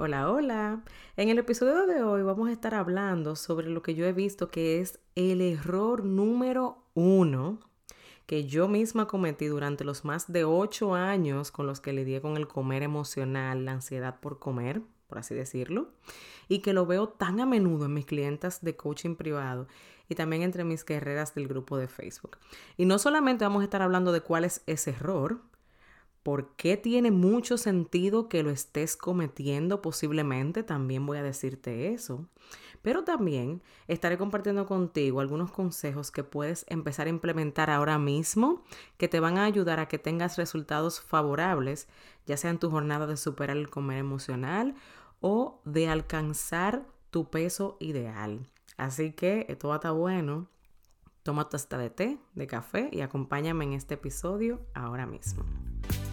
Hola, hola. En el episodio de hoy vamos a estar hablando sobre lo que yo he visto que es el error número uno que yo misma cometí durante los más de ocho años con los que lidié con el comer emocional, la ansiedad por comer, por así decirlo, y que lo veo tan a menudo en mis clientas de coaching privado y también entre mis guerreras del grupo de Facebook. Y no solamente vamos a estar hablando de cuál es ese error, por qué tiene mucho sentido que lo estés cometiendo posiblemente, también voy a decirte eso. Pero también estaré compartiendo contigo algunos consejos que puedes empezar a implementar ahora mismo que te van a ayudar a que tengas resultados favorables, ya sea en tu jornada de superar el comer emocional o de alcanzar tu peso ideal. Así que todo está bueno. Toma tu taza de té, de café y acompáñame en este episodio ahora mismo.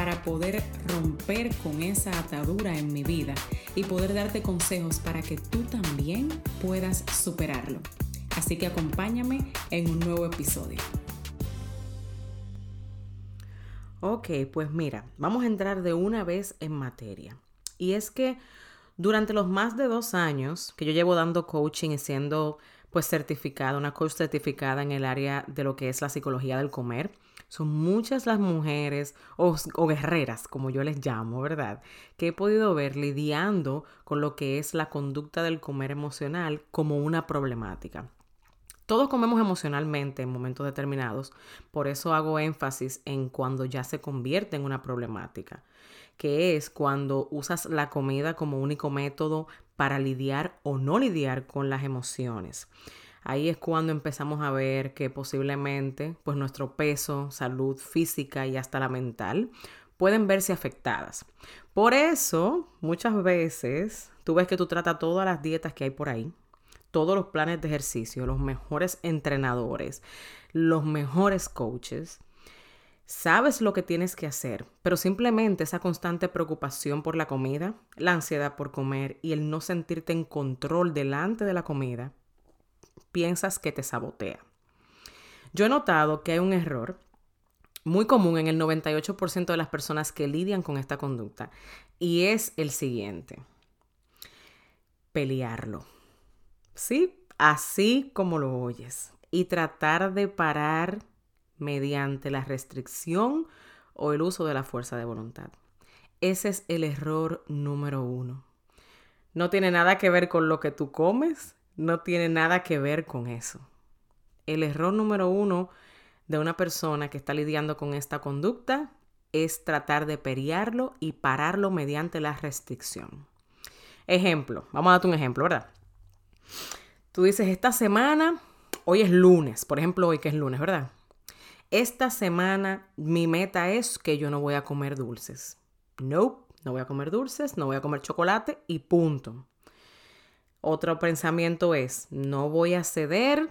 para poder romper con esa atadura en mi vida y poder darte consejos para que tú también puedas superarlo. Así que acompáñame en un nuevo episodio. Ok, pues mira, vamos a entrar de una vez en materia. Y es que durante los más de dos años que yo llevo dando coaching y siendo pues certificada, una coach certificada en el área de lo que es la psicología del comer. Son muchas las mujeres o, guerreras, como yo les llamo, ¿verdad? Que he podido ver lidiando con lo que es la conducta del comer emocional como una problemática. Todos comemos emocionalmente en momentos determinados, por eso hago énfasis en cuando ya se convierte en una problemática, que es cuando usas la comida como único método para lidiar o no lidiar con las emociones. Ahí es cuando empezamos a ver que posiblemente pues nuestro peso, salud física y hasta la mental pueden verse afectadas. Por eso, muchas veces tú ves que tú tratas todas las dietas que hay por ahí, todos los planes de ejercicio, los mejores entrenadores, los mejores coaches, Sabes lo que tienes que hacer, pero simplemente esa constante preocupación por la comida, la ansiedad por comer y el no sentirte en control delante de la comida, piensas que te sabotea. Yo he notado que hay un error muy común en el 98% de las personas que lidian con esta conducta y es el siguiente. Pelearlo. Sí, así como lo oyes. Y tratar de parar mediante la restricción o el uso de la fuerza de voluntad. Ese es el error número uno. No tiene nada que ver con lo que tú comes, no tiene nada que ver con eso. El error número uno de una persona que está lidiando con esta conducta es tratar de periarlo y pararlo mediante la restricción. Ejemplo, vamos a darte un ejemplo, ¿verdad? Tú dices, esta semana, hoy es lunes, por ejemplo, hoy que es lunes, ¿verdad? esta semana mi meta es que yo no voy a comer dulces. No, no voy a comer dulces, no voy a comer chocolate y punto. Otro pensamiento es, no voy a ceder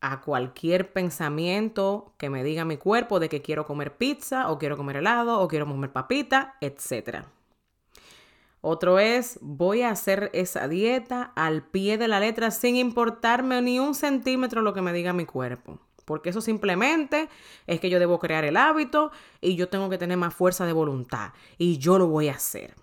a cualquier pensamiento que me diga mi cuerpo de que quiero comer pizza o quiero comer helado o quiero comer papita, etc. Otro es, voy a hacer esa dieta al pie de la letra sin importarme ni un centímetro lo que me diga mi cuerpo. Porque eso simplemente es que yo debo crear el hábito y yo tengo que tener más fuerza de voluntad y yo lo voy a hacer.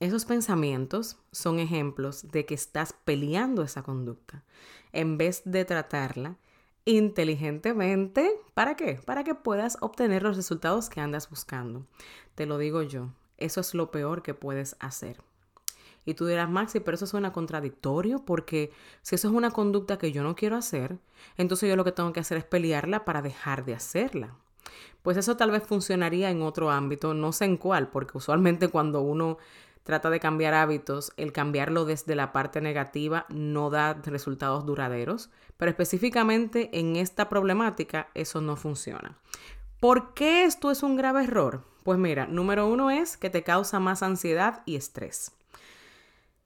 Esos pensamientos son ejemplos de que estás peleando esa conducta en vez de tratarla inteligentemente. ¿Para qué? Para que puedas obtener los resultados que andas buscando. Te lo digo yo, eso es lo peor que puedes hacer. Y tú dirás, Maxi, pero eso suena contradictorio porque si eso es una conducta que yo no quiero hacer, entonces yo lo que tengo que hacer es pelearla para dejar de hacerla. Pues eso tal vez funcionaría en otro ámbito, no sé en cuál, porque usualmente cuando uno trata de cambiar hábitos, el cambiarlo desde la parte negativa no da resultados duraderos, pero específicamente en esta problemática eso no funciona. ¿Por qué esto es un grave error? Pues mira, número uno es que te causa más ansiedad y estrés.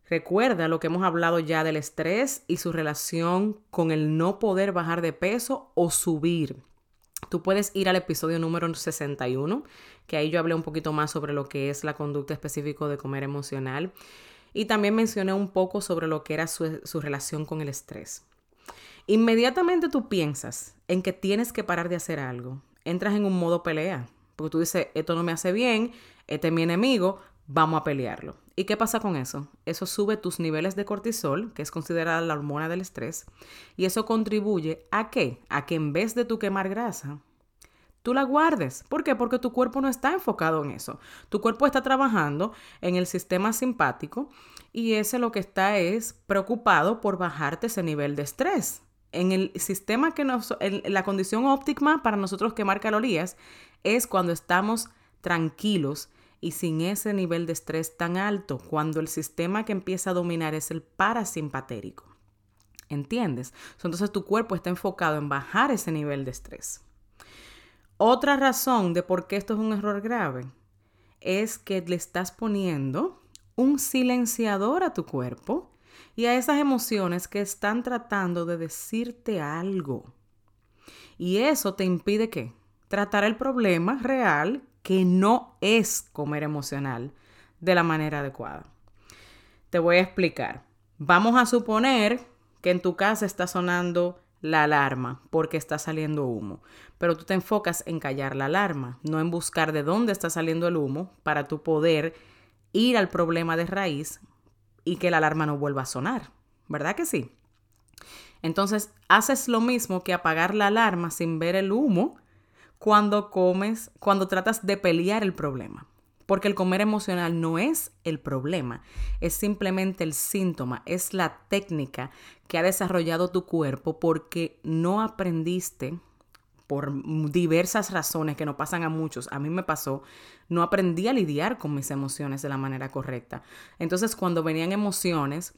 Recuerda lo que hemos hablado ya del estrés y su relación con el no poder bajar de peso o subir. Tú puedes ir al episodio número 61, que ahí yo hablé un poquito más sobre lo que es la conducta específica de comer emocional. Y también mencioné un poco sobre lo que era su, su relación con el estrés. Inmediatamente tú piensas en que tienes que parar de hacer algo. Entras en un modo pelea. Porque tú dices, esto no me hace bien, este es mi enemigo, vamos a pelearlo. ¿Y qué pasa con eso? Eso sube tus niveles de cortisol, que es considerada la hormona del estrés, y eso contribuye a qué? A que en vez de tú quemar grasa, tú la guardes. ¿Por qué? Porque tu cuerpo no está enfocado en eso. Tu cuerpo está trabajando en el sistema simpático y ese lo que está es preocupado por bajarte ese nivel de estrés. En el sistema que nos, la condición óptima para nosotros quemar calorías es cuando estamos tranquilos y sin ese nivel de estrés tan alto cuando el sistema que empieza a dominar es el parasimpatérico. ¿Entiendes? Entonces tu cuerpo está enfocado en bajar ese nivel de estrés. Otra razón de por qué esto es un error grave es que le estás poniendo un silenciador a tu cuerpo y a esas emociones que están tratando de decirte algo. Y eso te impide qué? Tratar el problema real que no es comer emocional de la manera adecuada. Te voy a explicar. Vamos a suponer que en tu casa está sonando la alarma porque está saliendo humo, pero tú te enfocas en callar la alarma, no en buscar de dónde está saliendo el humo para tu poder ir al problema de raíz y que la alarma no vuelva a sonar. ¿Verdad que sí? Entonces, haces lo mismo que apagar la alarma sin ver el humo cuando comes, cuando tratas de pelear el problema. Porque el comer emocional no es el problema, es simplemente el síntoma, es la técnica que ha desarrollado tu cuerpo porque no aprendiste por diversas razones que no pasan a muchos, a mí me pasó, no aprendí a lidiar con mis emociones de la manera correcta. Entonces cuando venían emociones,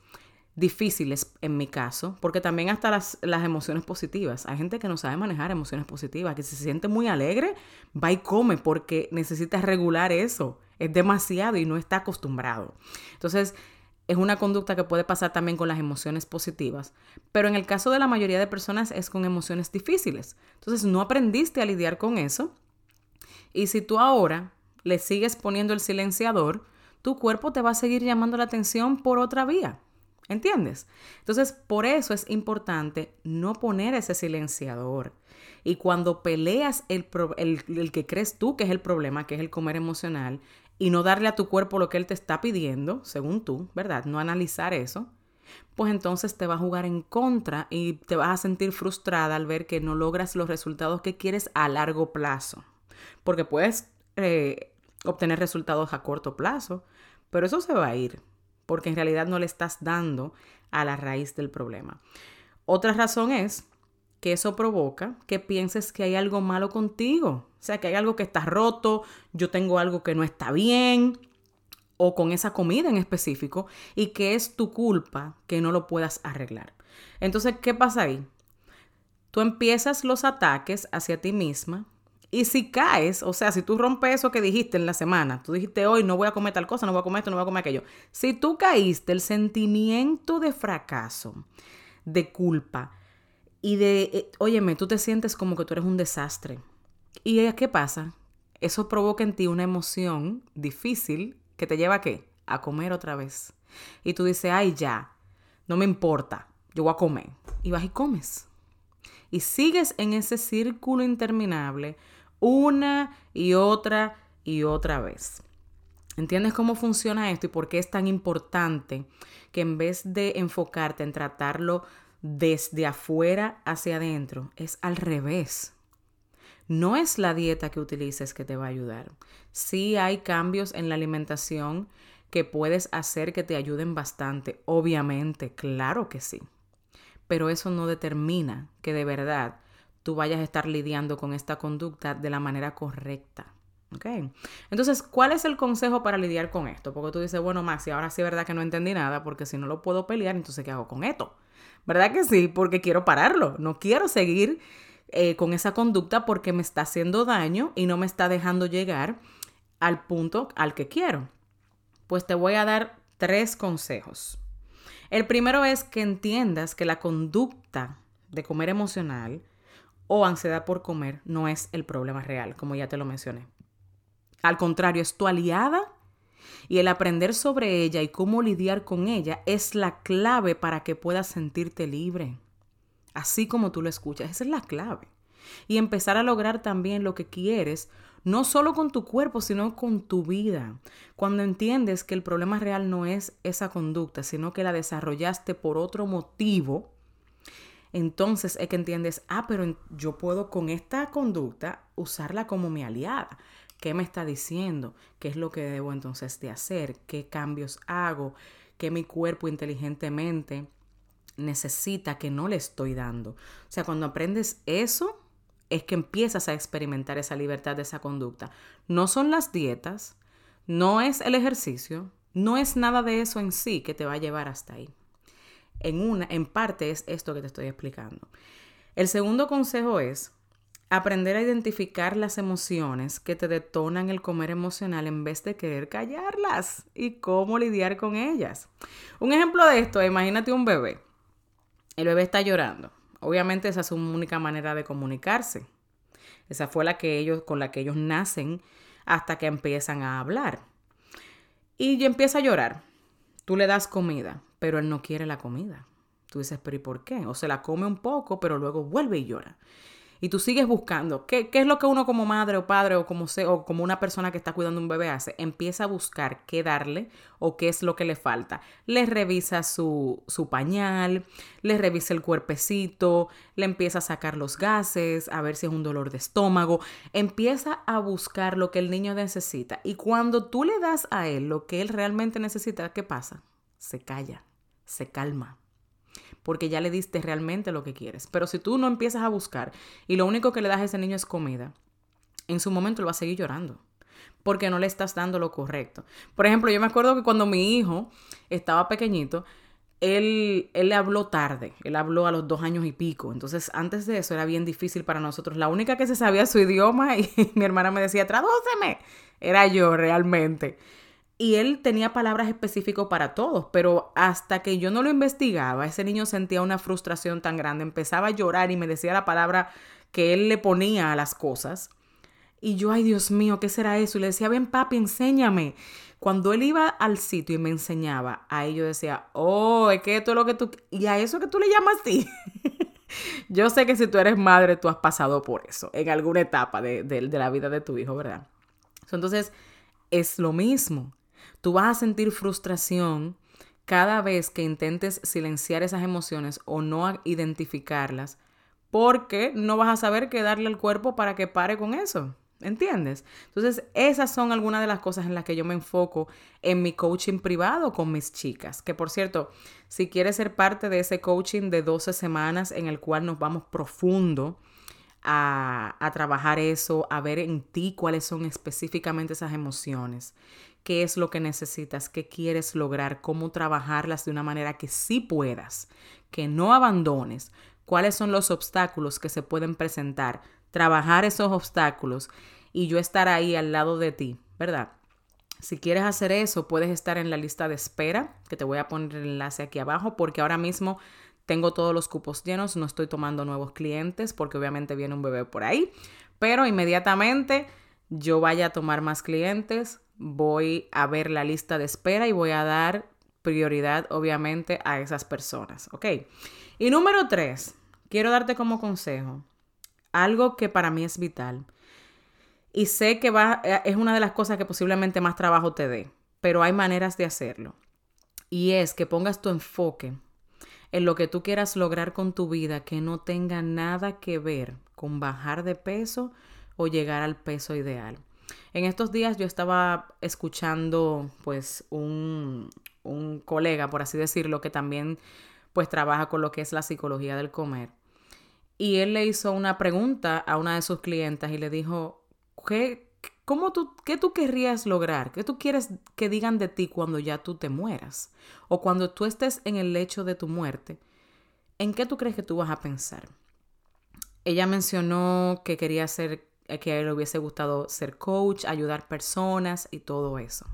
difíciles en mi caso, porque también hasta las, las, emociones positivas. Hay gente que no sabe manejar emociones positivas, que se siente muy alegre, va y come porque necesita regular eso. Es demasiado y no está acostumbrado. Entonces, es una conducta que puede pasar también con las emociones positivas, pero en el caso de la mayoría de personas es con emociones difíciles. Entonces, no aprendiste a lidiar con eso. Y si tú ahora le sigues poniendo el silenciador, tu cuerpo te va a seguir llamando la atención por otra vía. ¿Entiendes? Entonces, por eso es importante no poner ese silenciador. Y cuando peleas el, el, que crees tú que es el problema, que es el comer emocional, y no darle a tu cuerpo lo que él te está pidiendo, según tú, ¿verdad? No analizar eso, pues entonces te va a jugar en contra y te vas a sentir frustrada al ver que no logras los resultados que quieres a largo plazo. Porque puedes eh, obtener resultados a corto plazo, pero eso se va a ir porque en realidad no le estás dando a la raíz del problema. Otra razón es que eso provoca que pienses que hay algo malo contigo, o sea, que hay algo que está roto, yo tengo algo que no está bien, o con esa comida en específico, y que es tu culpa que no lo puedas arreglar. Entonces, ¿qué pasa ahí? Tú empiezas los ataques hacia ti misma y si caes, o sea, si tú rompes eso que dijiste en la semana, tú dijiste hoy no voy a comer tal cosa, no voy a comer esto, no voy a comer aquello. Si tú caíste, el sentimiento de fracaso, de culpa y de, eh, óyeme, tú te sientes como que tú eres un desastre. ¿Y qué pasa? Eso provoca en ti una emoción difícil que te lleva a qué? A comer otra vez. Y tú dices, ay, ya, no me importa, yo voy a comer. Y vas y comes. Y sigues en ese círculo interminable una y otra y otra vez. ¿Entiendes cómo funciona esto y por qué es tan importante que en vez de enfocarte en tratarlo desde afuera hacia adentro, es al revés? No es la dieta que utilices que te va a ayudar. Sí hay cambios en la alimentación que puedes hacer que te ayuden bastante, obviamente, claro que sí. Pero eso no determina que de verdad tú vayas a estar lidiando con esta conducta de la manera correcta. ¿Ok? Entonces, ¿cuál es el consejo para lidiar con esto? Porque tú dices, bueno, Maxi, ahora sí es verdad que no entendí nada, porque si no lo puedo pelear, entonces ¿qué hago con esto? ¿Verdad que sí? Porque quiero pararlo. No quiero seguir eh, con esa conducta porque me está haciendo daño y no me está dejando llegar al punto al que quiero. Pues te voy a dar tres consejos. El primero es que entiendas que la conducta de comer emocional o ansiedad por comer no es el problema real, como ya te lo mencioné. Al contrario, es tu aliada y el aprender sobre ella y cómo lidiar con ella es la clave para que puedas sentirte libre. Así como tú lo escuchas, esa es la clave. Y empezar a lograr también lo que quieres, no solo con tu cuerpo, sino con tu vida. Cuando entiendes que el problema real no es esa conducta, sino que la desarrollaste por otro motivo, entonces es que entiendes, ah, pero yo puedo con esta conducta usarla como mi aliada. ¿Qué me está diciendo? ¿Qué es lo que debo entonces de hacer? ¿Qué cambios hago? ¿Qué mi cuerpo inteligentemente necesita que no le estoy dando? O sea, cuando aprendes eso, es que empiezas a experimentar esa libertad de esa conducta. No son las dietas, no es el ejercicio, no es nada de eso en sí que te va a llevar hasta ahí. En una, en parte es esto que te estoy explicando. El segundo consejo es Aprender a identificar las emociones que te detonan el comer emocional en vez de querer callarlas y cómo lidiar con ellas. Un ejemplo de esto, imagínate un bebé. El bebé está llorando. Obviamente esa es su única manera de comunicarse. Esa fue la que ellos con la que ellos nacen hasta que empiezan a hablar. Y empieza a llorar. Tú le das comida, pero él no quiere la comida. Tú dices, pero ¿y por qué? O se la come un poco, pero luego vuelve y llora y tú sigues buscando, ¿qué, es lo que uno como madre o padre o como, o como una persona que está cuidando un bebé hace? Empieza a buscar qué darle o qué es lo que le falta. Le revisa su, su pañal, le revisa el cuerpecito, le empieza a sacar los gases, a ver si es un dolor de estómago. Empieza a buscar lo que el niño necesita. Y cuando tú le das a él lo que él realmente necesita, ¿qué pasa? Se calla, se calma porque ya le diste realmente lo que quieres. Pero si tú no empiezas a buscar y lo único que le das a ese niño es comida, en su momento él va a seguir llorando porque no le estás dando lo correcto. Por ejemplo, yo me acuerdo que cuando mi hijo estaba pequeñito, él, él habló tarde, él habló a los dos años y pico, entonces antes de eso era bien difícil para nosotros. La única que se sabía su idioma y mi hermana me decía, tradúceme, era yo realmente y él tenía palabras específicas para todos, pero hasta que yo no lo investigaba, ese niño sentía una frustración tan grande, empezaba a llorar y me decía la palabra que él le ponía a las cosas. Y yo, ay Dios mío, ¿qué será eso? Y le decía, ven papi, enséñame. Cuando él iba al sitio y me enseñaba, ahí yo decía, oh, es que esto es lo que tú... Y a eso que tú le llamas así. yo sé que si tú eres madre, tú has pasado por eso en alguna etapa de, de la vida de tu hijo, ¿verdad? Entonces, es lo mismo. Tú vas a sentir frustración cada vez que intentes silenciar esas emociones o no identificarlas, porque no vas a saber qué darle al cuerpo para que pare con eso. ¿Entiendes? Entonces, esas son algunas de las cosas en las que yo me enfoco en mi coaching privado con mis chicas. Que por cierto, si quieres ser parte de ese coaching de 12 semanas en el cual nos vamos profundo a, a trabajar eso, a ver en ti cuáles son específicamente esas emociones qué es lo que necesitas, qué quieres lograr, cómo trabajarlas de una manera que sí puedas, que no abandones, cuáles son los obstáculos que se pueden presentar, trabajar esos obstáculos y yo estar ahí al lado de ti, ¿verdad? Si quieres hacer eso, puedes estar en la lista de espera, que te voy a poner el enlace aquí abajo, porque ahora mismo tengo todos los cupos llenos, no estoy tomando nuevos clientes, porque obviamente viene un bebé por ahí, pero inmediatamente yo vaya a tomar más clientes, voy a ver la lista de espera y voy a dar prioridad, obviamente, a esas personas, ¿ok? Y número tres, quiero darte como consejo algo que para mí es vital. Y sé que eh, es una de las cosas que posiblemente más trabajo te dé, pero hay maneras de hacerlo. Y es que pongas tu enfoque en lo que tú quieras lograr con tu vida que no tenga nada que ver con bajar de peso o llegar al peso ideal. En estos días yo estaba escuchando pues un, un colega, por así decirlo, que también pues trabaja con lo que es la psicología del comer. Y él le hizo una pregunta a una de sus clientas y le dijo, ¿qué, cómo tú, ¿qué tú querrías lograr? ¿Qué tú quieres que digan de ti cuando ya tú te mueras? O cuando tú estés en el lecho de tu muerte, ¿en qué tú crees que tú vas a pensar? Ella mencionó que quería ser que a él le hubiese gustado ser coach, ayudar personas y todo eso.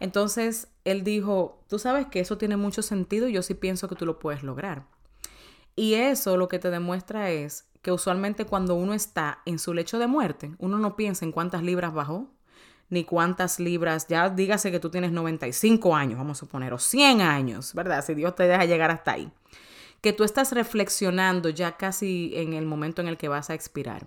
Entonces él dijo, tú sabes que eso tiene mucho sentido y yo sí pienso que tú lo puedes lograr. Y eso lo que te demuestra es que usualmente cuando uno está en su lecho de muerte, uno no piensa en cuántas libras bajó, ni cuántas libras, ya dígase que tú tienes 95 años, vamos a suponer, o 100 años, ¿verdad? Si Dios te deja llegar hasta ahí. Que tú estás reflexionando ya casi en el momento en el que vas a expirar.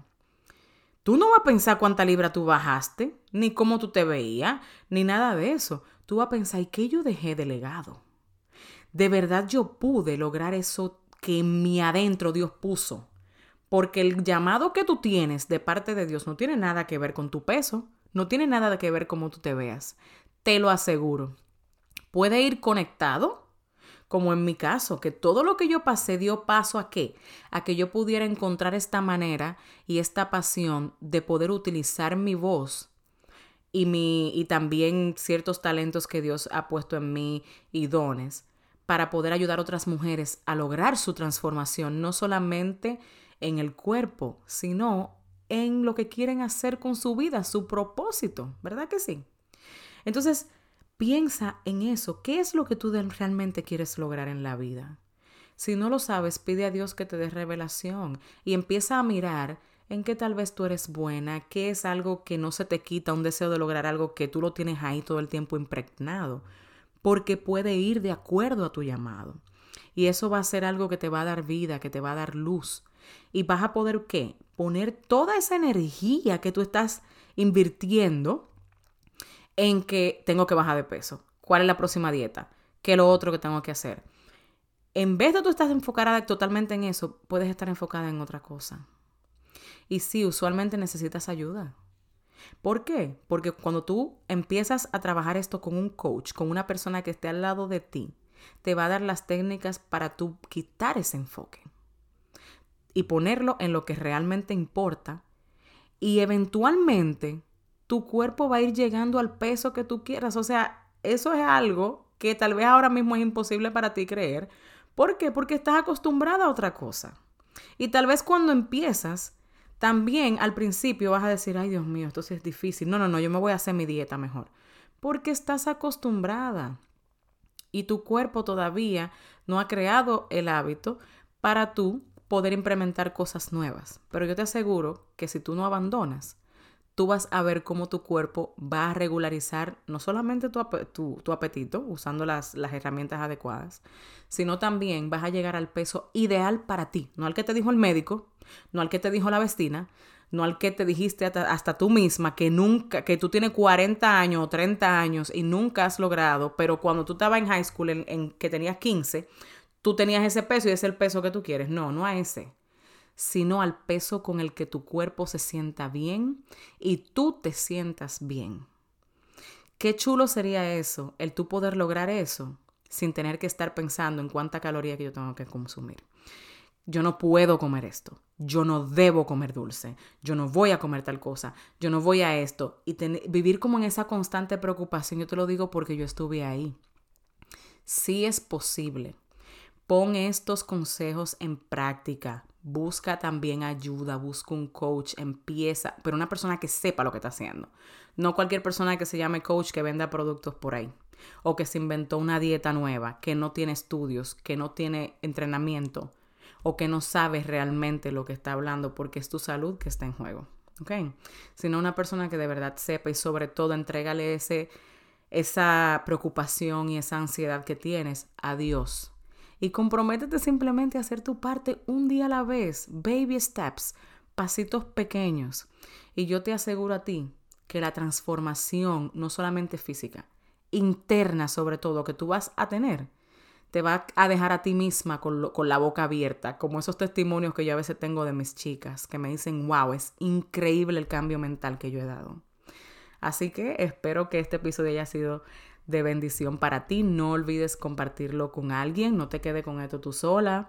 Tú no vas a pensar cuánta libra tú bajaste, ni cómo tú te veías, ni nada de eso. Tú vas a pensar, ¿y qué yo dejé de legado? De verdad yo pude lograr eso que en mi adentro Dios puso. Porque el llamado que tú tienes de parte de Dios no tiene nada que ver con tu peso, no tiene nada que ver cómo tú te veas. Te lo aseguro. Puede ir conectado, como en mi caso, que todo lo que yo pasé dio paso a qué? A que yo pudiera encontrar esta manera y esta pasión de poder utilizar mi voz y, mi, y también ciertos talentos que Dios ha puesto en mí y dones para poder ayudar a otras mujeres a lograr su transformación, no solamente en el cuerpo, sino en lo que quieren hacer con su vida, su propósito, ¿verdad que sí? Entonces, piensa en eso. ¿Qué es lo que tú realmente quieres lograr en la vida? Si no lo sabes, pide a Dios que te dé revelación y empieza a mirar en qué tal vez tú eres buena, qué es algo que no se te quita, un deseo de lograr algo que tú lo tienes ahí todo el tiempo impregnado, porque puede ir de acuerdo a tu llamado. Y eso va a ser algo que te va a dar vida, que te va a dar luz. Y vas a poder, ¿qué? Poner toda esa energía que tú estás invirtiendo en que tengo que bajar de peso. ¿Cuál es la próxima dieta? ¿Qué es lo otro que tengo que hacer? En vez de tú estás enfocada totalmente en eso, puedes estar enfocada en otra cosa. Y sí, usualmente necesitas ayuda. ¿Por qué? Porque cuando tú empiezas a trabajar esto con un coach, con una persona que esté al lado de ti, te va a dar las técnicas para tú quitar ese enfoque y ponerlo en lo que realmente importa. Y eventualmente tu cuerpo va a ir llegando al peso que tú quieras. O sea, eso es algo que tal vez ahora mismo es imposible para ti creer. ¿Por qué? Porque estás acostumbrada a otra cosa. Y tal vez cuando empiezas, también al principio vas a decir, ay Dios mío, esto sí es difícil. No, no, no, yo me voy a hacer mi dieta mejor. Porque estás acostumbrada y tu cuerpo todavía no ha creado el hábito para tú poder implementar cosas nuevas. Pero yo te aseguro que si tú no abandonas, tú vas a ver cómo tu cuerpo va a regularizar no solamente tu, apetito usando las, las herramientas adecuadas, sino también vas a llegar al peso ideal para ti, no al que te dijo el médico, no al que te dijo la vecina, no al que te dijiste hasta, tú misma que nunca, que tú tienes 40 años o 30 años y nunca has logrado, pero cuando tú estabas en high school, en, que tenías 15, tú tenías ese peso y es el peso que tú quieres. No, no a ese, sino al peso con el que tu cuerpo se sienta bien y tú te sientas bien. Qué chulo sería eso, el tú poder lograr eso sin tener que estar pensando en cuánta caloría que yo tengo que consumir yo no puedo comer esto, yo no debo comer dulce, yo no voy a comer tal cosa, yo no voy a esto. Y vivir como en esa constante preocupación, yo te lo digo porque yo estuve ahí. Sí es posible. Pon estos consejos en práctica. Busca también ayuda, busca un coach, empieza, pero una persona que sepa lo que está haciendo. No cualquier persona que se llame coach que venda productos por ahí o que se inventó una dieta nueva, que no tiene estudios, que no tiene entrenamiento o que no sabes realmente lo que está hablando porque es tu salud que está en juego. ¿Ok? Sino una persona que de verdad sepa y sobre todo entrégale ese, esa preocupación y esa ansiedad que tienes a Dios. Y comprométete simplemente a hacer tu parte un día a la vez, baby steps, pasitos pequeños. Y yo te aseguro a ti que la transformación, no solamente física, interna sobre todo, que tú vas a tener, te va a dejar a ti misma con, con, la boca abierta, como esos testimonios que yo a veces tengo de mis chicas, que me dicen, wow, es increíble el cambio mental que yo he dado. Así que espero que este episodio haya sido de bendición para ti. No olvides compartirlo con alguien, no te quede con esto tú sola.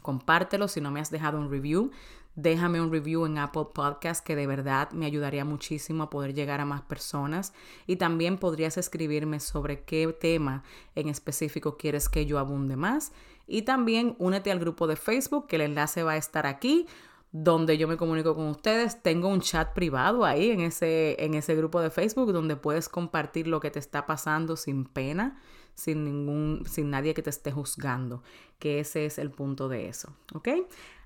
Compártelo si no me has dejado un review déjame un review en Apple Podcast que de verdad me ayudaría muchísimo a poder llegar a más personas y también podrías escribirme sobre qué tema en específico quieres que yo abunde más y también únete al grupo de Facebook que el enlace va a estar aquí donde yo me comunico con ustedes. Tengo un chat privado ahí en ese, en ese grupo de Facebook donde puedes compartir lo que te está pasando sin pena, sin ningún, sin nadie que te esté juzgando, que ese es el punto de eso, ¿ok?